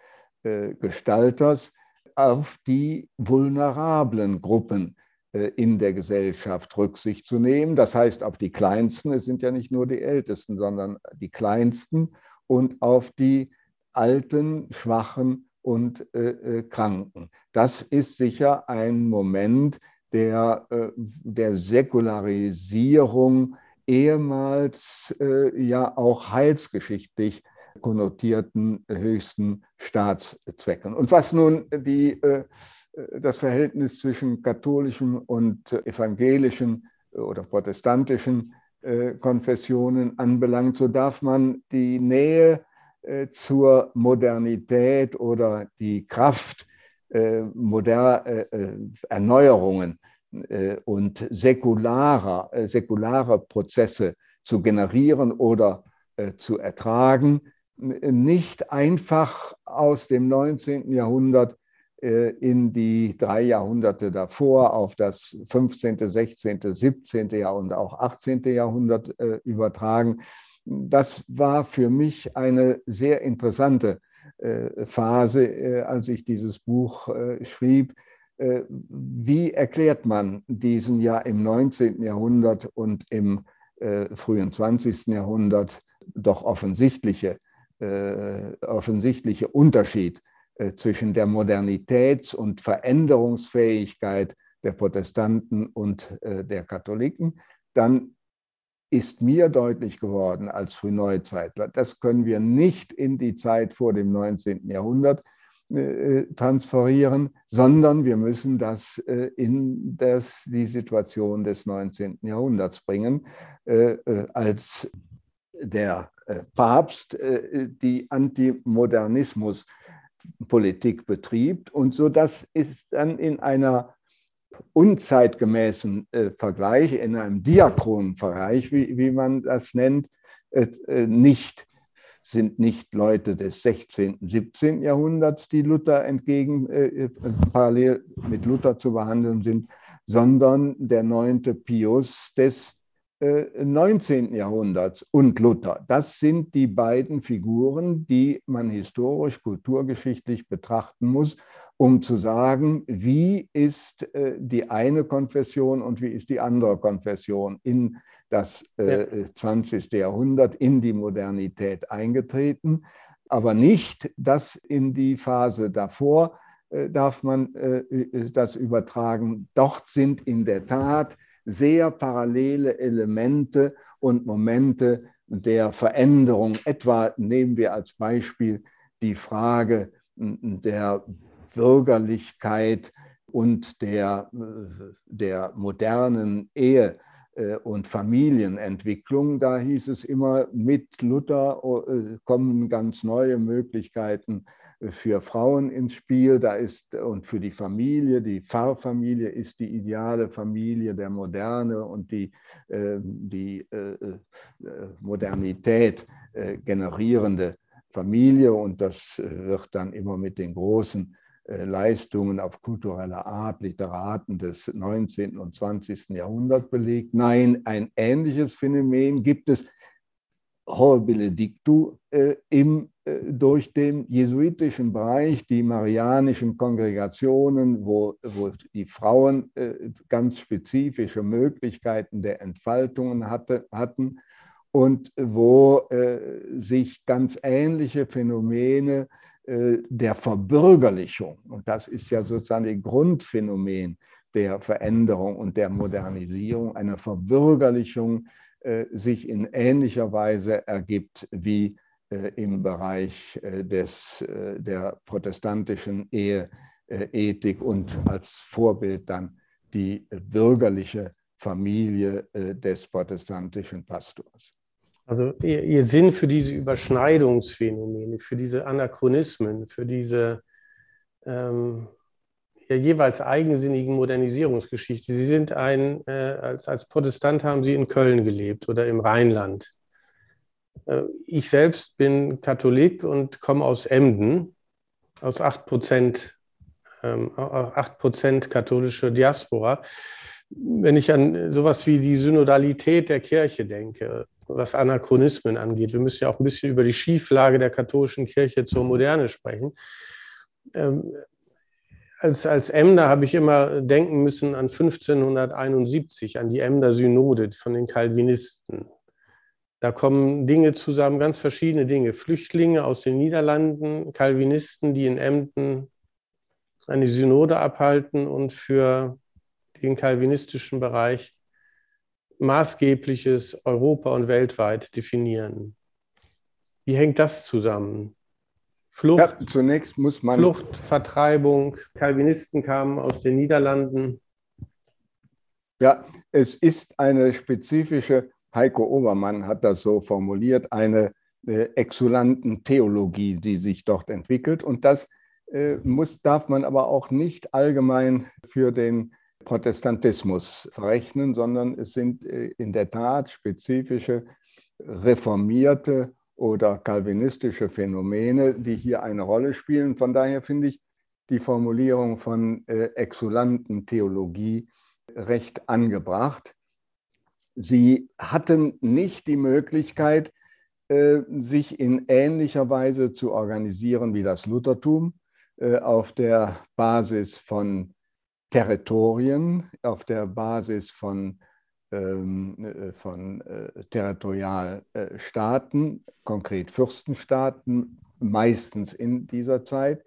Speaker 2: Gestalters, auf die vulnerablen Gruppen äh, in der Gesellschaft Rücksicht zu nehmen. Das heißt, auf die Kleinsten, es sind ja nicht nur die Ältesten, sondern die Kleinsten und auf die Alten, Schwachen und äh, äh Kranken. Das ist sicher ein Moment der, äh, der Säkularisierung ehemals äh, ja auch heilsgeschichtlich konnotierten höchsten Staatszwecken. Und was nun die, äh, das Verhältnis zwischen katholischen und evangelischen oder protestantischen Konfessionen anbelangt, so darf man die Nähe äh, zur Modernität oder die Kraft moderner Erneuerungen und säkularer, säkularer Prozesse zu generieren oder zu ertragen, nicht einfach aus dem 19. Jahrhundert äh, in die drei Jahrhunderte davor auf das 15., 16., 17. Jahr und auch 18. Jahrhundert äh, übertragen. Das war für mich eine sehr interessante äh, Phase, als ich dieses Buch schrieb. Wie erklärt man diesen ja im 19. Jahrhundert und im frühen 20. Jahrhundert doch offensichtliche äh, offensichtliche Unterschied äh, zwischen der Modernitäts- und Veränderungsfähigkeit der Protestanten und äh, der Katholiken, dann ist mir deutlich geworden als Frühneuzeitler, das können wir nicht in die Zeit vor dem 19. Jahrhundert transferieren, sondern wir müssen das in das, die Situation des 19. Jahrhunderts bringen, als der äh, Papst äh, die Antimodernismuspolitik betrieb und so das ist dann in einer unzeitgemäßen äh, Vergleich, in einem diachronen Vergleich, wie, wie man das nennt, nicht sind nicht Leute des 16., 17. Jahrhunderts, die Luther entgegen äh, parallel mit Luther zu behandeln sind, sondern der neunte Pius des 19. Äh, Jahrhunderts und Luther. Das sind die beiden Figuren, die man historisch, kulturgeschichtlich betrachten muss, um zu sagen, wie ist äh, die eine Konfession und wie ist die andere Konfession in das 20. Äh, Jahrhundert, in die Modernität eingetreten, aber nicht das in die Phase davor darf man das übertragen. Dort sind in der Tat sehr parallele Elemente und Momente der Veränderung. Etwa nehmen wir als Beispiel die Frage der Bürgerlichkeit und der, der modernen Ehe äh, und Familienentwicklung. Da hieß es immer, mit Luther äh, kommen ganz neue Möglichkeiten für Frauen ins Spiel, da ist und für die Familie, die Pfarrfamilie ist die ideale Familie der Moderne und die, äh, die äh, äh, Modernität äh, generierende Familie und das äh, wird dann immer mit den großen äh, Leistungen auf kultureller Art, Literaten des 19. und 20. Jahrhunderts belegt. Nein, ein ähnliches Phänomen gibt es Hor Benedictu äh, im, äh, durch den jesuitischen Bereich, die marianischen Kongregationen, wo, wo die Frauen äh, ganz spezifische Möglichkeiten der Entfaltungen hatte, hatten und wo äh, sich ganz ähnliche Phänomene äh, der Verbürgerlichung, und das ist ja sozusagen ein Grundphänomen der Veränderung und der Modernisierung, eine Verbürgerlichung äh, sich in ähnlicher Weise ergibt wie äh, im Bereich äh, des, der protestantischen Eheethik und als Vorbild dann die bürgerliche Familie des protestantischen Pastors.
Speaker 1: Also ihr, ihr Sinn für diese Überschneidungsphänomene, für diese Anachronismen, für diese ähm, ja jeweils eigensinnigen Modernisierungsgeschichte. Sie sind ein, äh, als, als Protestant haben Sie in Köln gelebt oder im Rheinland. Äh, ich selbst bin Katholik und komme aus Emden, aus 8 Prozent, ähm, 8 Prozent Diaspora. Wenn ich an sowas wie die Synodalität der Kirche denke, was Anachronismen angeht, wir müssen ja auch ein bisschen über die Schieflage der katholischen Kirche zur Moderne sprechen. Ähm, als, als Emder habe ich immer denken müssen an 1571, an die Emder Synode von den Calvinisten. Da kommen Dinge zusammen, ganz verschiedene Dinge. Flüchtlinge aus den Niederlanden, Calvinisten, die in Emden eine Synode abhalten und für den calvinistischen Bereich maßgebliches Europa und weltweit definieren. Wie hängt das zusammen?
Speaker 2: Flucht, ja, zunächst muss man.
Speaker 1: Flucht, Vertreibung, Calvinisten kamen aus den Niederlanden.
Speaker 2: Ja, es ist eine spezifische Heiko Obermann hat das so formuliert, eine äh, Exulanten-Theologie, die sich dort entwickelt. Und das äh, muss, darf man aber auch nicht allgemein für den Protestantismus verrechnen, sondern es sind äh, in der Tat spezifische reformierte oder kalvinistische Phänomene, die hier eine Rolle spielen. Von daher finde ich die Formulierung von äh, Exulanten-Theologie recht angebracht. Sie hatten nicht die Möglichkeit, äh, sich in ähnlicher Weise zu organisieren wie das Luthertum auf der Basis von Territorien, auf der Basis von, ähm, äh, von Territorialstaaten, konkret Fürstenstaaten, meistens in dieser Zeit,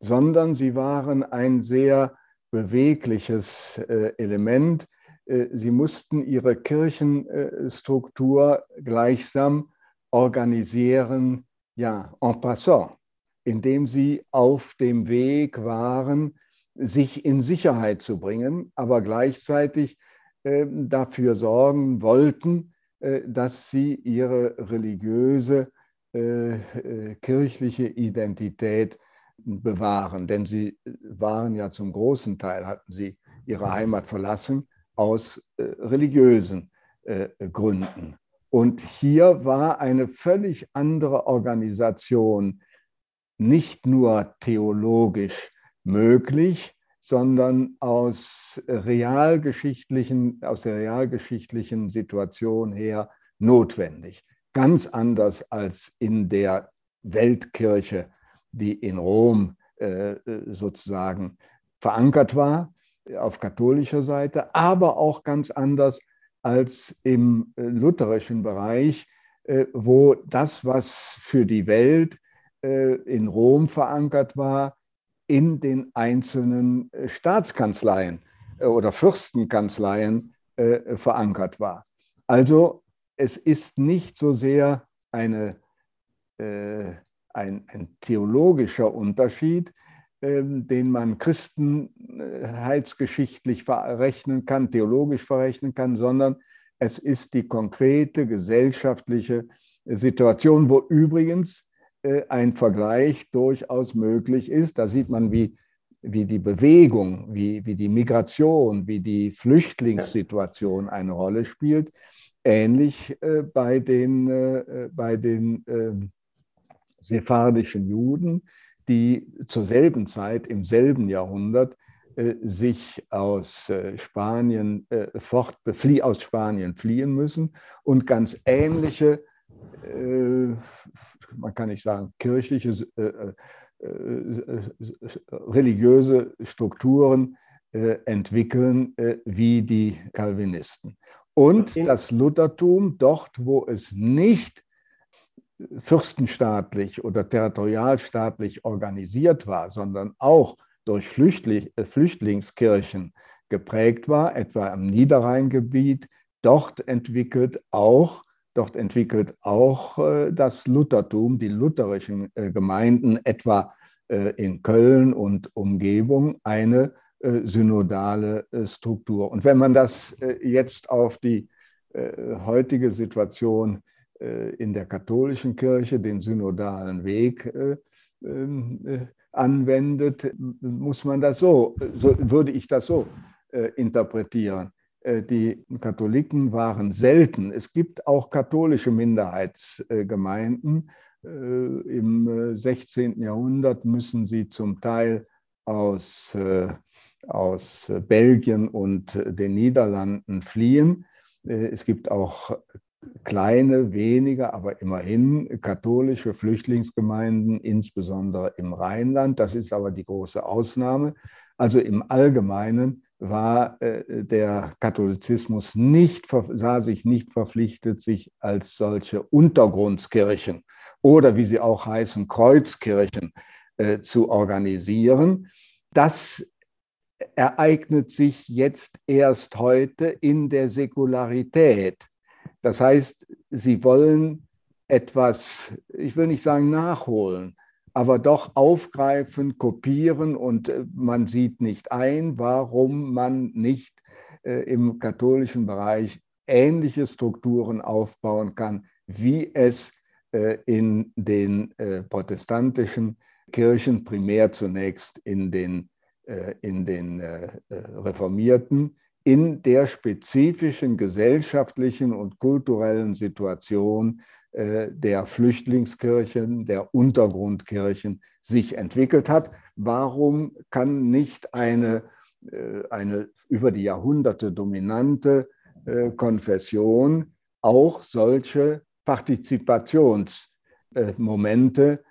Speaker 2: sondern sie waren ein sehr bewegliches Element, äh, sie mussten ihre Kirchenstruktur gleichsam organisieren, ja, en passant, indem sie auf dem Weg waren, sich in Sicherheit zu bringen, aber gleichzeitig äh, dafür sorgen wollten, äh, dass sie ihre religiöse, äh, äh kirchliche Identität bewahren. Denn sie waren ja zum großen Teil, hatten sie ihre Heimat verlassen aus religiösen Gründen. Und hier war eine völlig andere Organisation nicht nur theologisch möglich, sondern aus realgeschichtlichen, aus der realgeschichtlichen Situation her notwendig. Ganz anders als in der Weltkirche, die in Rom äh, sozusagen verankert war auf katholischer Seite, aber auch ganz anders als im äh, lutherischen Bereich, äh, wo das, was für die Welt äh, in Rom verankert war, in den einzelnen Staatskanzleien oder Fürstenkanzleien verankert war. Also es ist nicht so sehr eine, ein, ein theologischer Unterschied, ähm, den man christenheitsgeschichtlich verrechnen kann, theologisch verrechnen kann, sondern es ist die konkrete gesellschaftliche Situation, wo übrigens äh, ein Vergleich durchaus möglich ist. Da sieht man, wie, wie die Bewegung, wie, wie die Migration, wie die Flüchtlingssituation eine Rolle spielt. Ähnlich äh, bei den, äh, bei den ähm, sephardischen Juden, die zur selben Zeit, im selben Jahrhundert, äh, sich aus äh, Spanien äh, fort, aus Spanien fliehen müssen und ganz ähnliche, man kann nicht sagen, kirchliche, religiöse Strukturen entwickeln wie die Calvinisten. Und das Luthertum, dort, wo es nicht fürstenstaatlich oder territorialstaatlich organisiert war, sondern auch durch Flüchtling, äh, Flüchtlingskirchen geprägt war, etwa im Niederrheingebiet, dort entwickelt auch, dort entwickelt auch äh, das Luthertum, die lutherischen äh, Gemeinden, etwa äh, in Köln und Umgebung, eine synodale Struktur. Und wenn man das jetzt auf die heutige Situation in der katholischen Kirche den synodalen Weg äh, ähm, äh, anwendet, muss man das so, so würde ich das so interpretieren. Äh, die Katholiken waren selten. Es gibt auch katholische Minderheitsgemeinden. Äh, Im 16. Jahrhundert müssen sie zum Teil aus, aus Belgien und den Niederlanden fliehen. Es gibt auch kleine, wenige, aber immerhin katholische Flüchtlingsgemeinden, insbesondere im Rheinland. Das ist aber die große Ausnahme. Also im Allgemeinen war äh, der Katholizismus nicht, sah sich nicht verpflichtet, sich als solche Untergrundskirchen oder wie sie auch heißen, Kreuzkirchen äh, zu organisieren. Das ereignet sich jetzt erst heute in der Säkularität. Das heißt, sie wollen etwas, ich will nicht sagen nachholen, aber doch aufgreifen, kopieren und äh, man sieht nicht ein, warum man nicht äh, im katholischen Bereich ähnliche Strukturen aufbauen kann, wie es äh, in den protestantischen Kirchen, primär zunächst in den, in den Reformierten, in der spezifischen gesellschaftlichen und kulturellen Situation der Flüchtlingskirchen, der Untergrundkirchen sich entwickelt hat. Warum kann nicht eine, äh, eine über die Jahrhunderte dominante äh, Konfession auch solche Partizipationsmomente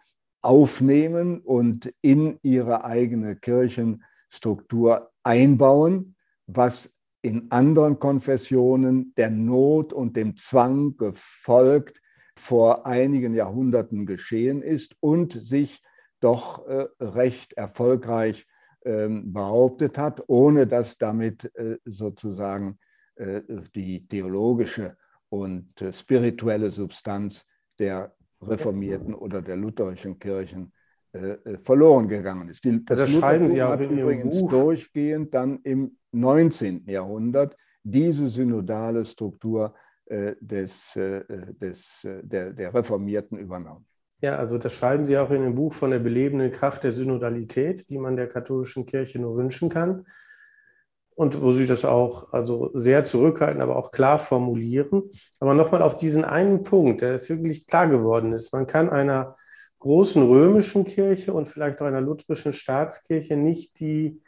Speaker 2: aufnehmen und in ihre eigene Kirchenstruktur einbauen, was in anderen Konfessionen der Not und dem Zwang gefolgt vor einigen Jahrhunderten geschehen ist und sich doch äh, recht erfolgreich äh, behauptet hat, ohne dass damit äh, sozusagen äh, die theologische und spirituelle Substanz der reformierten oder der lutherischen Kirchen verloren gegangen ist.
Speaker 1: Das, das schreiben Sie in
Speaker 2: übrigens durchgehend dann im 19. Jahrhundert diese synodale Struktur des, äh, des, der, der Reformierten übernommen.
Speaker 1: Ja, also das schreiben Sie auch in dem Buch von der belebenden Kraft der Synodalität, die man der katholischen Kirche nur wünschen kann. Und wo Sie das auch also sehr zurückhalten, aber auch klar formulieren. Aber nochmal auf diesen einen Punkt, der jetzt wirklich klar geworden ist. Man kann einer großen römischen Kirche und vielleicht auch einer lutherischen Staatskirche nicht die,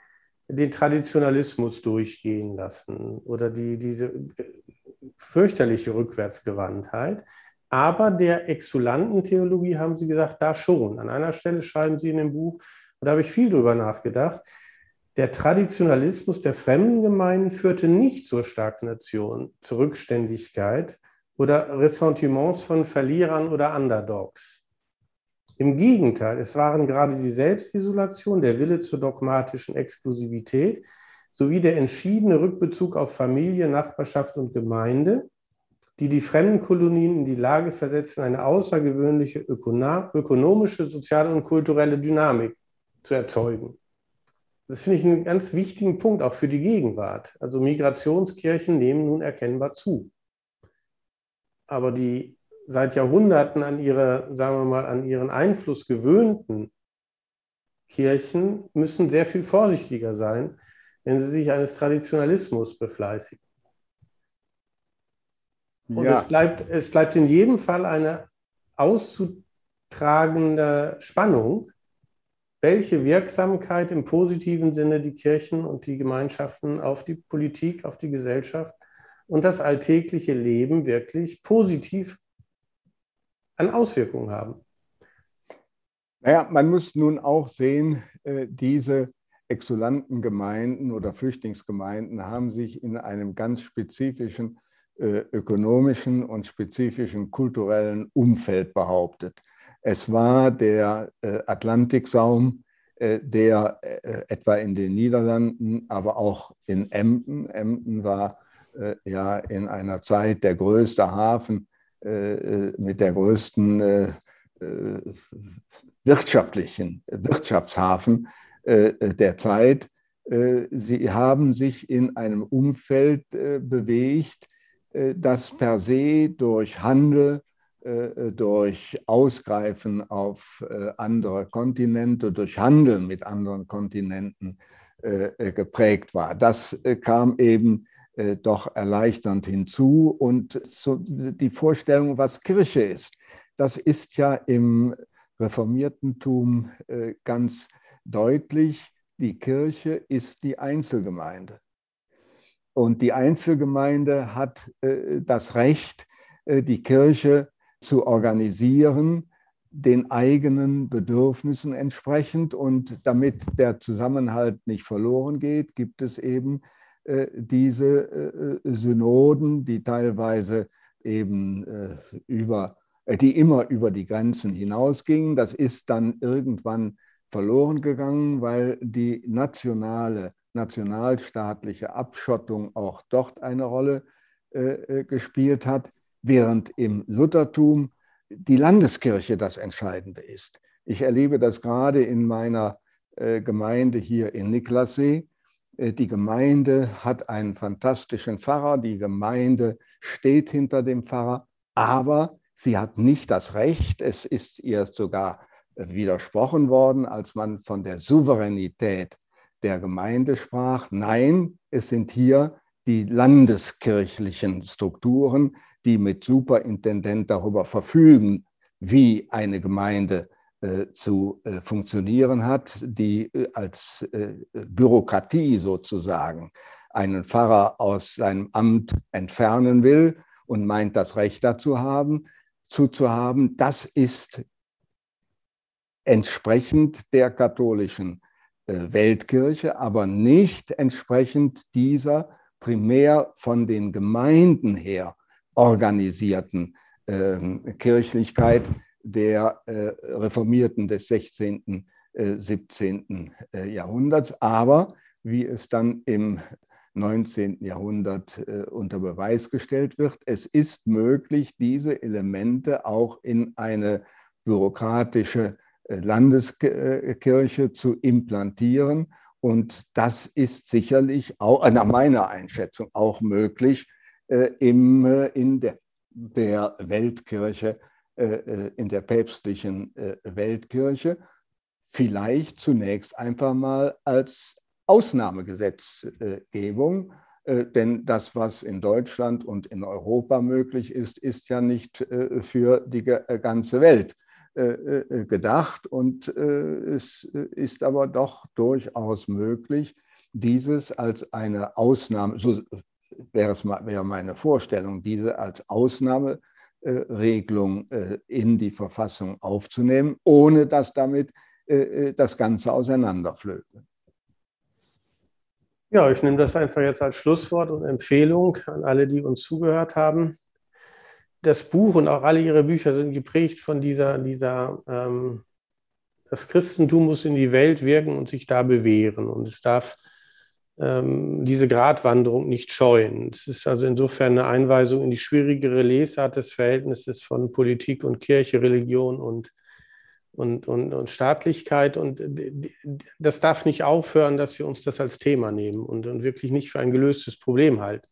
Speaker 1: den Traditionalismus durchgehen lassen oder die, diese fürchterliche Rückwärtsgewandtheit. Aber der Exulantentheologie haben Sie gesagt, da schon. An einer Stelle schreiben Sie in dem Buch, und da habe ich viel drüber nachgedacht, der Traditionalismus der Fremdengemeinden führte nicht zur Stagnation, zur Rückständigkeit oder Ressentiments von Verlierern oder Underdogs. Im Gegenteil, es waren gerade die Selbstisolation, der Wille zur dogmatischen Exklusivität sowie der entschiedene Rückbezug auf Familie, Nachbarschaft und Gemeinde, die die Fremdenkolonien in die Lage versetzten, eine außergewöhnliche ökonomische, soziale und kulturelle Dynamik zu erzeugen. Das finde ich einen ganz wichtigen Punkt auch für die Gegenwart. Also Migrationskirchen nehmen nun erkennbar zu. Aber die seit Jahrhunderten an ihre, sagen wir mal, an ihren Einfluss gewöhnten Kirchen müssen sehr viel vorsichtiger sein, wenn sie sich eines Traditionalismus befleißigen. Und ja. es, bleibt, es bleibt in jedem Fall eine auszutragende Spannung, welche Wirksamkeit im positiven Sinne die Kirchen und die Gemeinschaften auf die Politik, auf die Gesellschaft und das alltägliche Leben wirklich positiv an Auswirkungen haben.
Speaker 2: Naja, man muss nun auch sehen, äh, diese exulanten Gemeinden oder Flüchtlingsgemeinden haben sich in einem ganz spezifischen äh, ökonomischen und spezifischen kulturellen Umfeld behauptet. Es war der äh, Atlantiksaum, der etwa in den Niederlanden, aber auch in Emden, Emden war ja in einer Zeit der größte Hafen äh, äh, mit der größten äh, wirtschaftlichen Wirtschaftshafen der Zeit. Sie haben sich in einem Umfeld bewegt, das per se durch Handel durch Ausgreifen auf andere Kontinente, durch Handel mit anderen Kontinenten geprägt war. Das kam eben doch erleichternd hinzu. Und die Vorstellung, was Kirche ist, das ist ja im Reformiertentum ganz deutlich. Die Kirche ist die Einzelgemeinde. Und die Einzelgemeinde hat äh, das Recht, äh, die Kirche zu organisieren, den eigenen Bedürfnissen entsprechend. Und damit der Zusammenhalt nicht verloren geht, gibt es eben äh, diese Synoden, die teilweise eben über, die immer über die Grenzen hinausgingen. Das ist dann irgendwann verloren gegangen, weil die nationale nationalstaatliche Abschottung auch dort eine Rolle äh, äh, gespielt hat, während im Luthertum die Landeskirche das Entscheidende ist. Ich erlebe das gerade in meiner äh, Gemeinde hier in Niklassee. Äh, die Gemeinde hat einen fantastischen Pfarrer, die Gemeinde steht hinter dem Pfarrer, aber sie hat nicht das Recht, es ist ihr sogar widersprochen worden, als man von der Souveränität der Gemeinde sprach. Nein, es sind hier die landeskirchlichen Strukturen, die mit Superintendent darüber verfügen, wie eine Gemeinde äh, zu äh, funktionieren hat, die äh, als äh, Bürokratie sozusagen einen Pfarrer aus seinem Amt entfernen will und meint, das Recht dazu haben, zuzuhaben. Das ist entsprechend der katholischen äh, Weltkirche, aber nicht entsprechend dieser primär von den Gemeinden her organisierten äh, Kirchlichkeit der äh, Reformierten des 16., äh, 17. Äh, Jahrhunderts. Aber wie es dann im 19. Jahrhundert unter Beweis gestellt wird, es ist möglich, diese Elemente auch in eine bürokratische Landeskirche zu implantieren. Und das ist sicherlich auch nach meiner Einschätzung auch möglich äh, im, äh, in der, der Weltkirche, äh, in der päpstlichen Weltkirche. Vielleicht zunächst einfach mal als Ausnahmegesetzgebung, denn das, was in Deutschland und in Europa möglich ist, ist ja nicht für die ganze Welt äh, äh, gedacht und äh, es ist aber doch durchaus möglich, dieses als eine Ausnahme, so wäre es wäre meine Vorstellung, diese als Ausnahmeregelung in die Verfassung aufzunehmen, ohne dass damit das Ganze auseinanderflöge.
Speaker 1: Ja, ich nehme das einfach jetzt als Schlusswort und Empfehlung an alle, die uns zugehört haben das Buch und auch alle ihre Bücher sind geprägt von dieser, dieser ähm, das Christentum muss in die Welt wirken und sich da bewähren. Und es darf ähm, diese Gratwanderung nicht scheuen. Es ist also insofern eine Einweisung in die schwierigere Lesart des Verhältnisses von Politik und Kirche, Religion und, und, und, und Staatlichkeit. Und das darf nicht aufhören, dass wir uns das als Thema nehmen und, und wirklich nicht für ein gelöstes Problem halten.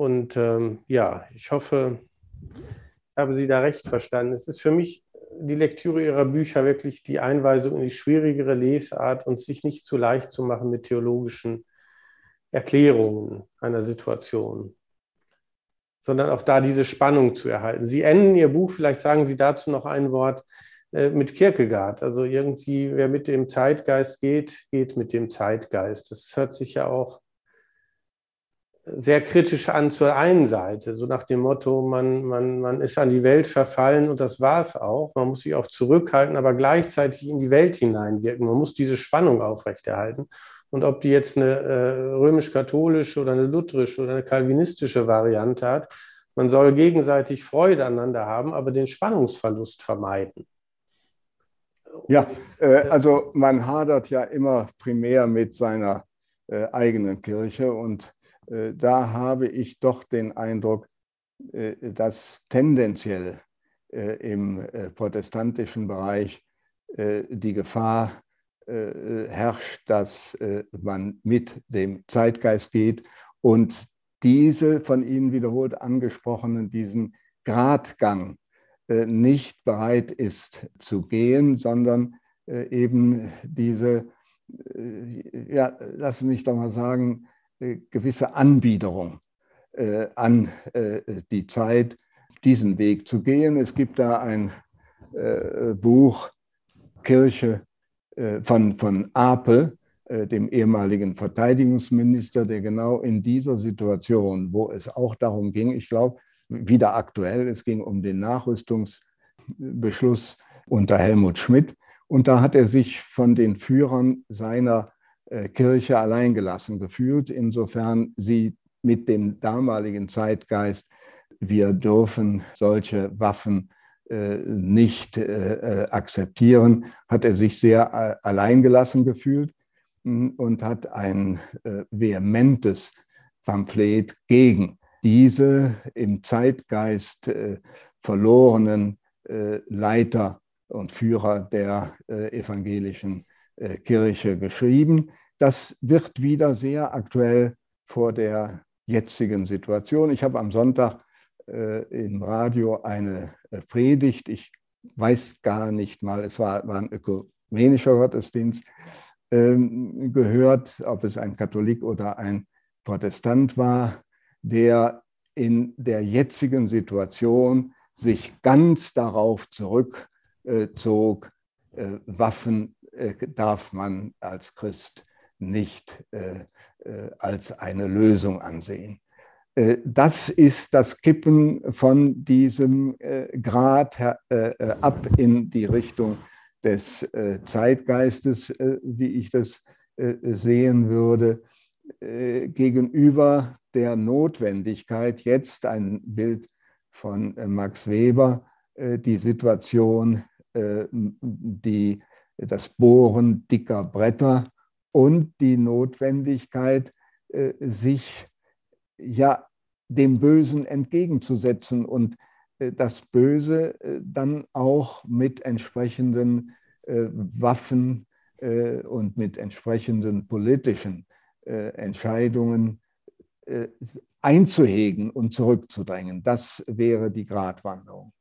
Speaker 1: Und ähm, ja, ich hoffe, ich habe Sie da recht verstanden. Es ist für mich die Lektüre Ihrer Bücher wirklich die Einweisung in die schwierigere Lesart und sich nicht zu leicht zu machen mit theologischen Erklärungen einer Situation, sondern auch da diese Spannung zu erhalten. Sie enden Ihr Buch, vielleicht sagen Sie dazu noch ein Wort, äh, mit Kierkegaard. Also irgendwie, wer mit dem Zeitgeist geht, geht mit dem Zeitgeist. Das hört sich ja auch sehr kritisch an zur einen Seite, so nach dem Motto, man, man, man ist an die Welt verfallen und das war es auch. Man muss sich auch zurückhalten, aber gleichzeitig in die Welt hineinwirken. Man muss diese Spannung aufrechterhalten. Und ob die jetzt eine äh, römisch-katholische oder eine lutherische oder eine kalvinistische Variante hat, man soll gegenseitig Freude aneinander haben, aber den Spannungsverlust vermeiden.
Speaker 2: Ja, äh, also man hadert ja immer primär mit seiner äh, eigenen Kirche und da habe ich doch den Eindruck, äh, dass tendenziell äh, im protestantischen Bereich die Gefahr herrscht, dass man mit dem Zeitgeist geht und diese von Ihnen wiederholt angesprochenen, diesen Gradgang nicht bereit ist zu gehen, sondern eben diese, ja, lassen mich doch mal sagen, gewisse Anbiederung an die Zeit, diesen Weg zu gehen. Es gibt da ein Buch Kirche von, von Apel, äh, dem ehemaligen Verteidigungsminister, der genau in dieser Situation, wo es auch darum ging, ich glaube, wieder aktuell, es ging um den Nachrüstungsbeschluss unter Helmut Schmidt. Und da hat er sich von den Führern seiner äh, Kirche alleingelassen gefühlt, insofern sie mit dem damaligen Zeitgeist, wir dürfen solche Waffen äh, nicht akzeptieren, hat er sich sehr alleingelassen gefühlt und hat ein äh, vehementes Pamphlet gegen diese im Zeitgeist äh, verlorenen äh, Leiter und Führer der äh, evangelischen äh, Kirche geschrieben. Das wird wieder sehr aktuell vor der jetzigen Situation. Ich habe am Sonntag äh, im Radio eine Predigt, ich weiß gar nicht mal, es war, war ein ökumenischer Gottesdienst, ähm, gehört, ob es ein Katholik oder ein Protestant war, der in der jetzigen Situation sich ganz darauf zurückzog, äh, Waffen äh, darf man als Christ nicht äh, als eine Lösung ansehen. Das ist das Kippen von diesem Grad ab in die Richtung des äh, Zeitgeistes, äh, wie ich das äh, sehen würde, gegenüber der Notwendigkeit, jetzt ein Bild von Max Weber, die Situation, die, das Bohren dicker Bretter und die Notwendigkeit, sich ja dem Bösen entgegenzusetzen und äh, das Böse äh, dann auch mit entsprechenden äh, Waffen und mit entsprechenden politischen Entscheidungen einzuhegen und zurückzudrängen. Das wäre die Gratwanderung.